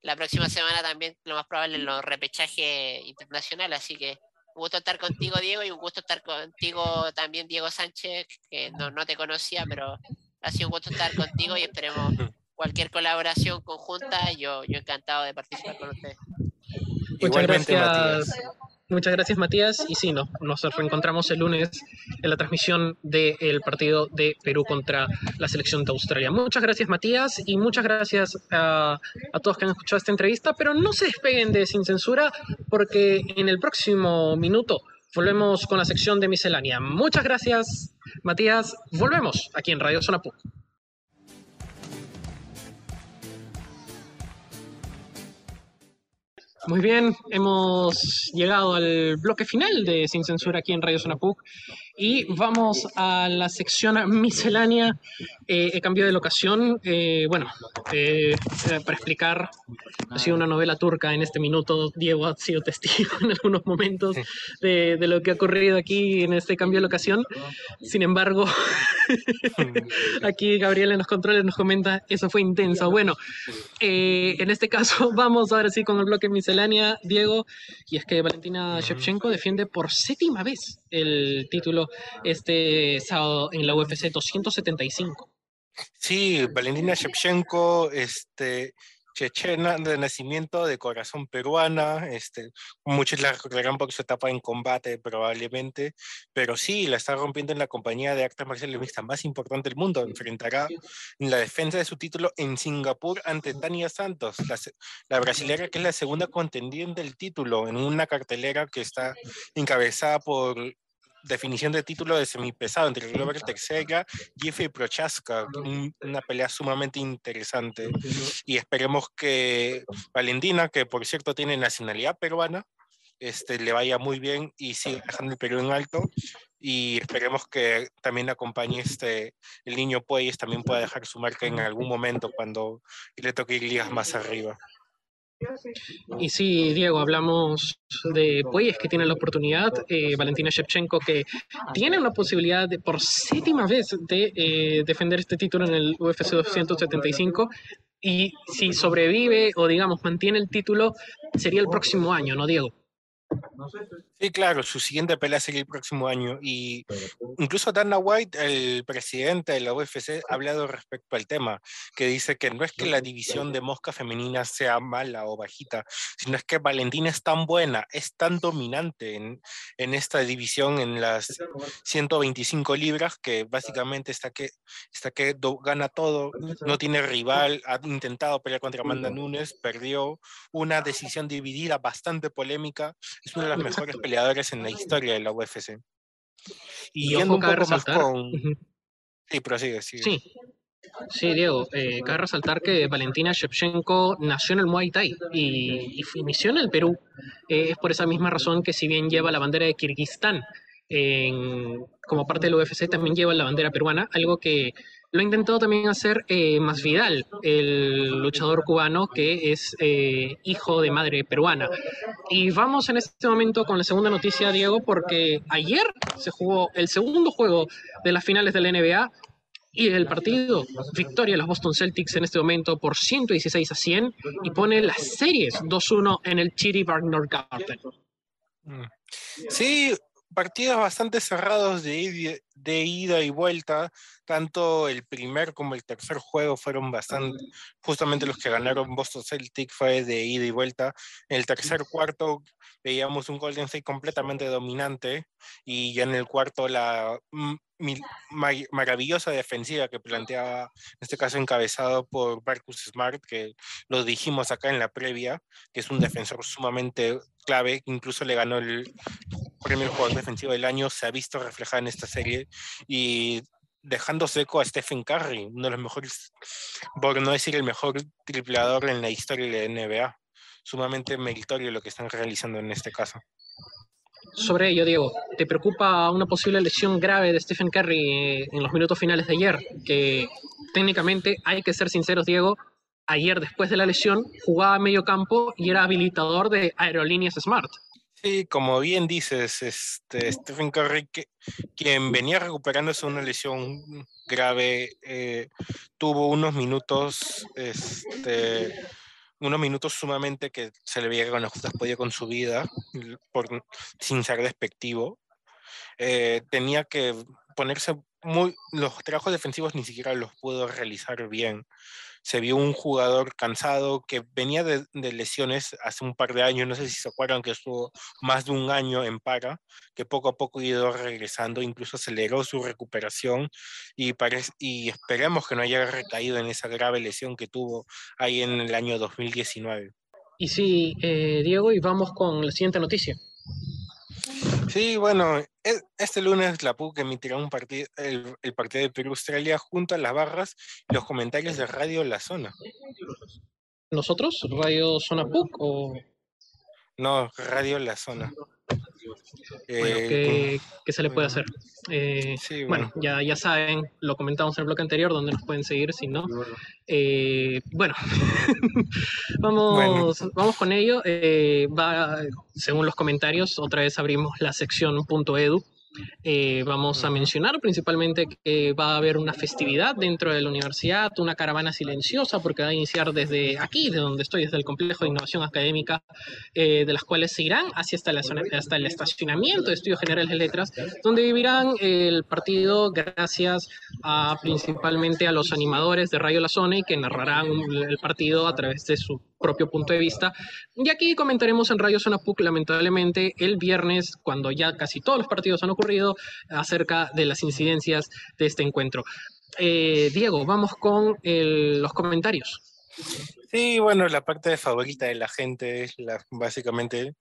la próxima semana también, lo más probable, en los repechajes internacionales, así que un gusto estar contigo, Diego, y un gusto estar contigo también, Diego Sánchez, que no, no te conocía, pero ha sido un gusto estar contigo y esperemos cualquier colaboración conjunta, yo, yo encantado de participar con ustedes. Muchas gracias. Matías. Muchas gracias, Matías. Y sí, no, nos reencontramos el lunes en la transmisión del partido de Perú contra la selección de Australia. Muchas gracias, Matías, y muchas gracias a, a todos que han escuchado esta entrevista. Pero no se despeguen de Sin Censura, porque en el próximo minuto volvemos con la sección de miscelánea. Muchas gracias, Matías. Volvemos aquí en Radio Zona PUC. Muy bien, hemos llegado al bloque final de Sin Censura aquí en Radio Zona PUC y vamos a la sección miscelánea. Eh, he cambiado de locación. eh, bueno, eh, eh, para explicar, ha sido una novela turca en este minuto. Diego ha sido testigo en algunos momentos de, de lo que ha ocurrido aquí en este cambio de locación. Sin embargo, aquí Gabriel en los controles nos comenta, eso fue intenso. Bueno, en este caso vamos ahora sí con el bloque miscelánea, Diego, y es que Valentina Shevchenko defiende por séptima vez el título este sábado en la UFC 275. Sí, Valentina Shevchenko, este, chechena de nacimiento, de corazón peruana, este, muchos la recordarán por su etapa en combate probablemente, pero sí, la está rompiendo en la compañía de artes marciales mixtas más importante del mundo. Enfrentará en la defensa de su título en Singapur ante Tania Santos, la, la brasilera que es la segunda contendiente del título, en una cartelera que está encabezada por definición de título de semipesado entre Glover Teixeira y Jeffrey Prochaska, un- una pelea sumamente interesante. Y esperemos que Valentina, que por cierto tiene nacionalidad peruana, este, le vaya muy bien y siga dejando el Perú en alto. Y esperemos que también acompañe este, el niño Pueyes, también pueda dejar su marca en algún momento cuando le toque ir ligas más arriba. Y sí, Diego, hablamos de Pueyes que tiene la oportunidad, eh, Valentina Shevchenko que tiene una posibilidad de por séptima vez de eh, defender este título en el UFC 275 y si sobrevive o digamos mantiene el título sería el próximo año, ¿no, Diego? Sí, claro, su siguiente pelea sería el próximo año. Y incluso Dana White, el presidente de la UFC, ha hablado respecto al tema, que dice que no es que la división de mosca femenina sea mala o bajita, sino es que Valentina es tan buena, es tan dominante en, en esta división, en las 125 libras, que básicamente está que, está que gana todo, no tiene rival, ha intentado pelear contra Amanda Nunes, perdió una decisión dividida bastante polémica, es una de las mejores peleadoras en la historia de la UFC. Y, Y yendo ojo, un más resaltar- con... Sí, prosigue, sigue. Sí. Sí, Diego, eh, cabe resaltar que Valentina Shevchenko nació en el Muay Thai y, y inició en el Perú. Eh, es por esa misma razón que si bien lleva la bandera de Kirguistán en- como parte del UFC, también lleva la bandera peruana, algo que lo ha intentado también hacer eh, Masvidal, el luchador cubano que es eh, hijo de madre peruana. Y vamos en este momento con la segunda noticia, Diego, porque ayer se jugó el segundo juego de las finales de la NBA y el partido, victoria de los Boston Celtics en este momento por 116 a 100 y pone las series 2-1 en el Chiri Wagner Garden. Mm. Sí, partidos bastante cerrados de, de ida y vuelta. Tanto el primer como el tercer juego fueron bastante, justamente los que ganaron Boston Celtic fue de ida y vuelta. En el tercer cuarto veíamos un Golden State completamente dominante y ya en el cuarto la maravillosa defensiva que planteaba, en este caso encabezado por Marcus Smart, que lo dijimos acá en la previa, que es un defensor sumamente clave, incluso le ganó el premio al jugador defensivo del año, se ha visto reflejada en esta serie y dejando seco a Stephen Curry, uno de los mejores, por no decir el mejor tripleador en la historia de NBA. Sumamente meritorio lo que están realizando en este caso. Sobre ello, Diego, ¿te preocupa una posible lesión grave de Stephen Curry eh, en los minutos finales de ayer? Que técnicamente, hay que ser sinceros, Diego, ayer después de la lesión jugaba a medio campo y era habilitador de Aerolíneas Smart. Sí, como bien dices, este, Stephen Curry, que, quien venía recuperándose de una lesión grave, eh, tuvo unos minutos, este, unos minutos sumamente que se le veía que justas podía con su vida, por, sin ser despectivo. Eh, tenía que ponerse muy, los trabajos defensivos ni siquiera los pudo realizar bien se vio un jugador cansado que venía de, lesiones hace un par de años, no sé si se acuerdan que estuvo más de un año en para, que poco a poco ha ido regresando, incluso aceleró su recuperación y, y esperemos que no haya recaído en esa grave lesión que tuvo ahí en el año 2019. Y sí, eh, Diego, y vamos con la siguiente noticia. Sí, bueno, e, este lunes la PUC emitirá un partido, el, partido de Perú-Australia junto a las barras y los comentarios de Radio La Zona. ¿Nosotros? ¿Radio Zona PUC o...? No, Radio La Zona. Eh, ¿qué, se le puede hacer? Eh, bueno, ya, ya saben, lo comentamos en el bloque anterior, donde nos pueden seguir, si no. Eh, bueno, vamos, vamos con ello. va, según los comentarios, otra vez abrimos la sección .edu eh, vamos a mencionar principalmente que va a haber una festividad dentro de la universidad, una caravana silenciosa, porque va a iniciar desde aquí, de donde estoy, desde el Complejo de Innovación Académica, eh, de las cuales se irán hacia hasta, la hasta el estacionamiento de Estudios Generales de Letras, donde vivirán el partido gracias a principalmente a los animadores de Radio La Zona y que narrarán el partido a través de su propio punto de vista. Y aquí comentaremos en Radio Zona PUC, lamentablemente, el viernes, cuando ya casi todos los partidos han ocurrido, acerca de las incidencias de este encuentro. Eh, Diego, vamos con los comentarios. Sí, bueno, la parte favorita de la gente es la, básicamente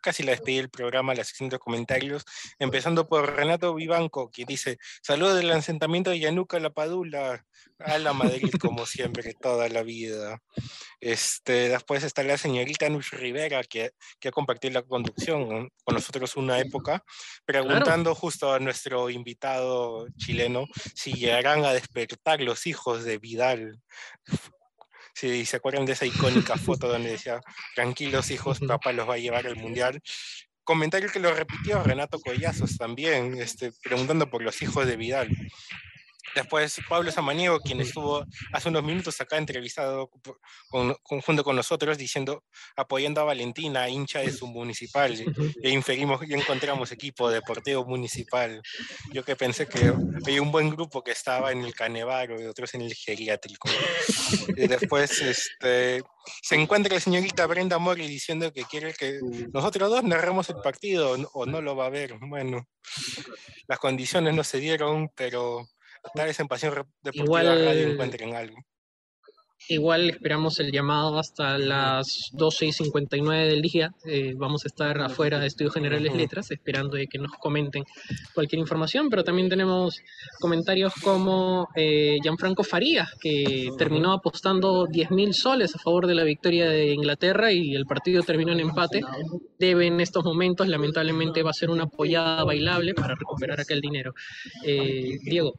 casi la despedí del programa, la sección de comentarios, empezando por Renato Vivanco, que dice, saludos del asentamiento de Yanuca La Padula, a la Madrid como siempre, toda la vida. Este, después está la señorita Nush Rivera, que, que ha compartido la conducción con nosotros una época, preguntando justo a nuestro invitado chileno si llegarán a despertar los hijos de Vidal si se acuerdan de esa icónica foto donde decía, tranquilos hijos, papá los va a llevar al mundial. Comentario que lo repitió Renato Collazos también, este, preguntando por los hijos de Vidal. Después Pablo Samaniego, quien estuvo hace unos minutos acá entrevistado junto con nosotros, diciendo, apoyando a Valentina, hincha de su municipal. Y inferimos y encontramos equipo deportivo municipal. Yo que pensé que había un buen grupo que estaba en el Canevaro y otros en el geriátrico. Y después este, se encuentra la señorita Brenda Mori diciendo que quiere que nosotros dos narremos el partido o no lo va a ver. Bueno, las condiciones no se dieron, pero tal vez en Pasión Deportiva Igual... Radio encuentren algo. Igual esperamos el llamado hasta las 12 y 59 del día. Eh, vamos a estar afuera de Estudios Generales Letras esperando de que nos comenten cualquier información, pero también tenemos comentarios como eh, Gianfranco Farías, que terminó apostando 10 mil soles a favor de la victoria de Inglaterra y el partido terminó en empate. Debe en estos momentos, lamentablemente, va a ser una apoyada bailable para recuperar aquel dinero. Eh, Diego,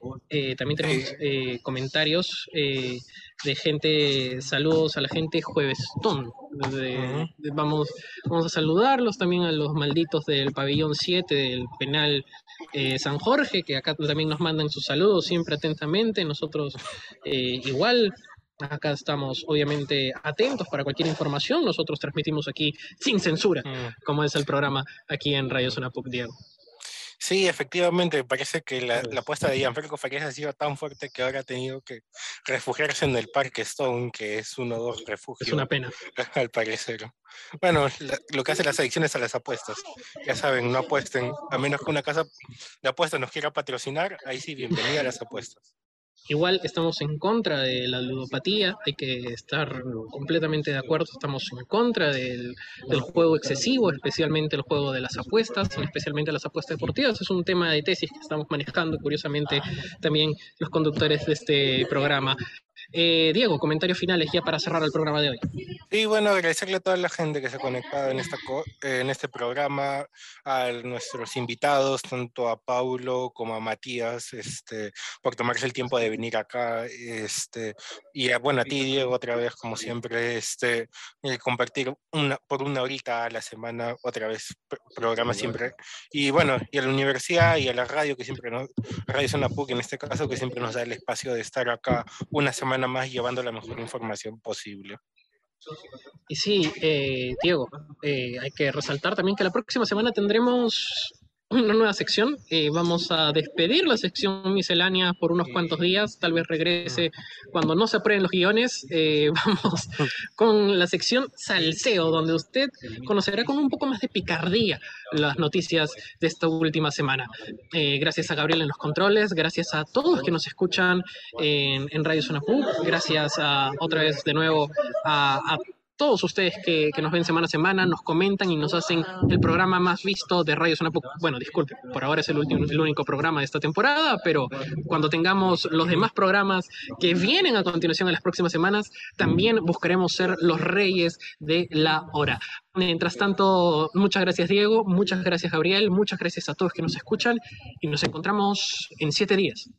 también tenemos comentarios de gente, saludos a la gente jueves vamos, vamos a saludarlos también a los malditos del pabellón 7 del penal eh, San Jorge, que acá también nos mandan sus saludos siempre atentamente. Nosotros eh, igual. Acá estamos obviamente atentos para cualquier información. Nosotros transmitimos aquí sin censura, mm. como es el programa aquí en Radio Zona Puc Diego. Sí, efectivamente, parece que la, apuesta de Gianfranco Farías ha sido tan fuerte que ahora ha tenido que refugiarse en el Parque Stone, que es uno de los refugios. Es una pena. Al parecer. Bueno, lo que hace las adicciones a las apuestas. Ya saben, no apuesten, a menos que una casa de apuestas nos quiera patrocinar, ahí sí, bienvenida a las apuestas. Igual estamos en contra de la ludopatía, hay que estar completamente de acuerdo, estamos en contra del, juego excesivo, especialmente el juego de las apuestas, especialmente las apuestas deportivas. Es un tema de tesis que estamos manejando, curiosamente, también los conductores de este programa. Eh, Diego, comentarios finales ya para cerrar el programa de hoy. Y bueno, agradecerle a toda la gente que se ha conectado en, esta en este programa, a nuestros invitados, tanto a Paulo como a Matías, este, por tomarse el tiempo de venir acá, este, y a, bueno, a ti, Diego, otra vez, como siempre, este, eh, compartir una, por una horita a la semana, otra vez, programa siempre. Y bueno, y a la universidad y a la radio, que siempre nos, Radio Zona PUC en este caso, que siempre nos da el espacio de estar acá una semana más llevando la mejor información posible. Y sí, eh, Diego, eh, hay que resaltar también que la próxima semana tendremos una nueva sección. Eh, vamos a despedir la sección miscelánea por unos cuantos días. Tal vez regrese cuando no se aprueben los guiones. Eh, vamos con la sección Salseo, donde usted conocerá con un poco más de picardía las noticias de esta última semana. Eh, gracias a Gabriel en los controles, gracias a todos los que nos escuchan en, en Radio Zona gracias a, otra vez de nuevo a, a todos ustedes que, nos ven semana a semana, nos comentan y nos hacen el programa más visto de Radio Zona Bueno, disculpe, por ahora es el, último, el único programa de esta temporada, pero cuando tengamos los demás programas que vienen a continuación en las próximas semanas, también buscaremos ser los reyes de la hora. Mientras tanto, muchas gracias Diego, muchas gracias Gabriel, muchas gracias a todos que nos escuchan y nos encontramos en siete días.